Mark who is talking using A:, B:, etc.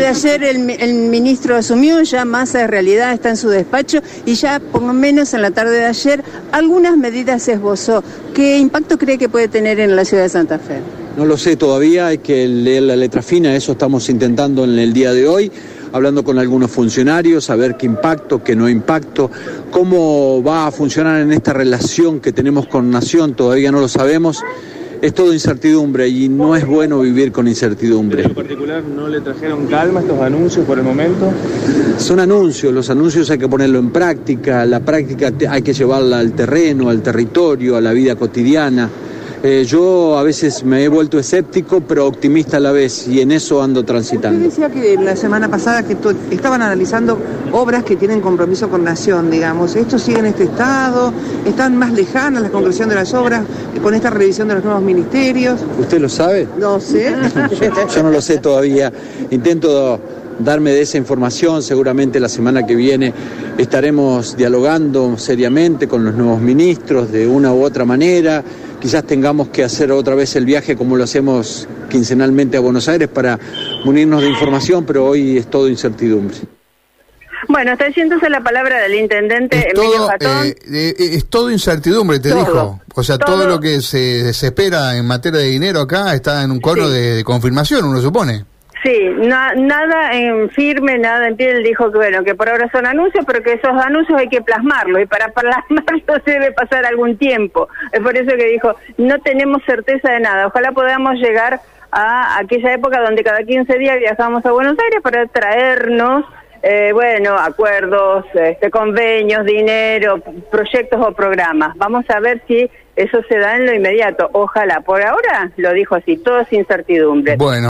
A: de ayer el, el, ministro asumió, ya Massa en realidad está en su despacho y ya por lo menos en la tarde de ayer algunas medidas se esbozó. ¿Qué impacto cree que puede tener en la ciudad de Santa Fe?
B: No lo sé todavía, hay que leer la letra fina, eso estamos intentando en el día de hoy hablando con algunos funcionarios, a ver qué impacto, qué no impacto, cómo va a funcionar en esta relación que tenemos con Nación, todavía no lo sabemos es todo incertidumbre y no es bueno vivir con incertidumbre.
C: ¿En particular no le trajeron calma estos anuncios por el momento?
B: Son anuncios, los anuncios hay que ponerlo en práctica, la práctica hay que llevarla al terreno, al territorio, a la vida cotidiana. Eh, yo a veces me he vuelto escéptico, pero optimista a la vez, y en eso ando transitando.
D: Usted decía que la semana pasada que estaban analizando obras que tienen compromiso con Nación, digamos. ¿Esto sigue en este estado? ¿Están más lejanas la conclusión de las obras con esta revisión de los nuevos ministerios?
B: ¿Usted lo sabe?
D: No sé.
B: yo no lo sé todavía. Intento darme de esa información. Seguramente la semana que viene estaremos dialogando seriamente con los nuevos ministros de una u otra manera quizás tengamos que hacer otra vez el viaje como lo hacemos quincenalmente a Buenos Aires para munirnos de información, pero hoy es todo incertidumbre.
A: Bueno, está diciéndose la palabra del intendente
E: es
A: Emilio
E: todo, eh, eh, es todo incertidumbre, te dijo. O sea, todo, lo que se, espera en materia de dinero acá está en un cono de confirmación, uno supone.
A: Sí, nada en firme, nada en piel, dijo que bueno, que por ahora son anuncios, pero que esos anuncios hay que plasmarlos y para plasmarlos debe pasar algún tiempo. Es por eso que dijo, no tenemos certeza de nada, ojalá podamos llegar a aquella época donde cada 15 días viajamos a Buenos Aires para traernos, eh, bueno, acuerdos, este, convenios, dinero, proyectos o programas. Vamos a ver si eso se da en lo inmediato. Ojalá. Por ahora lo dijo así, todo es incertidumbre.
E: Bueno.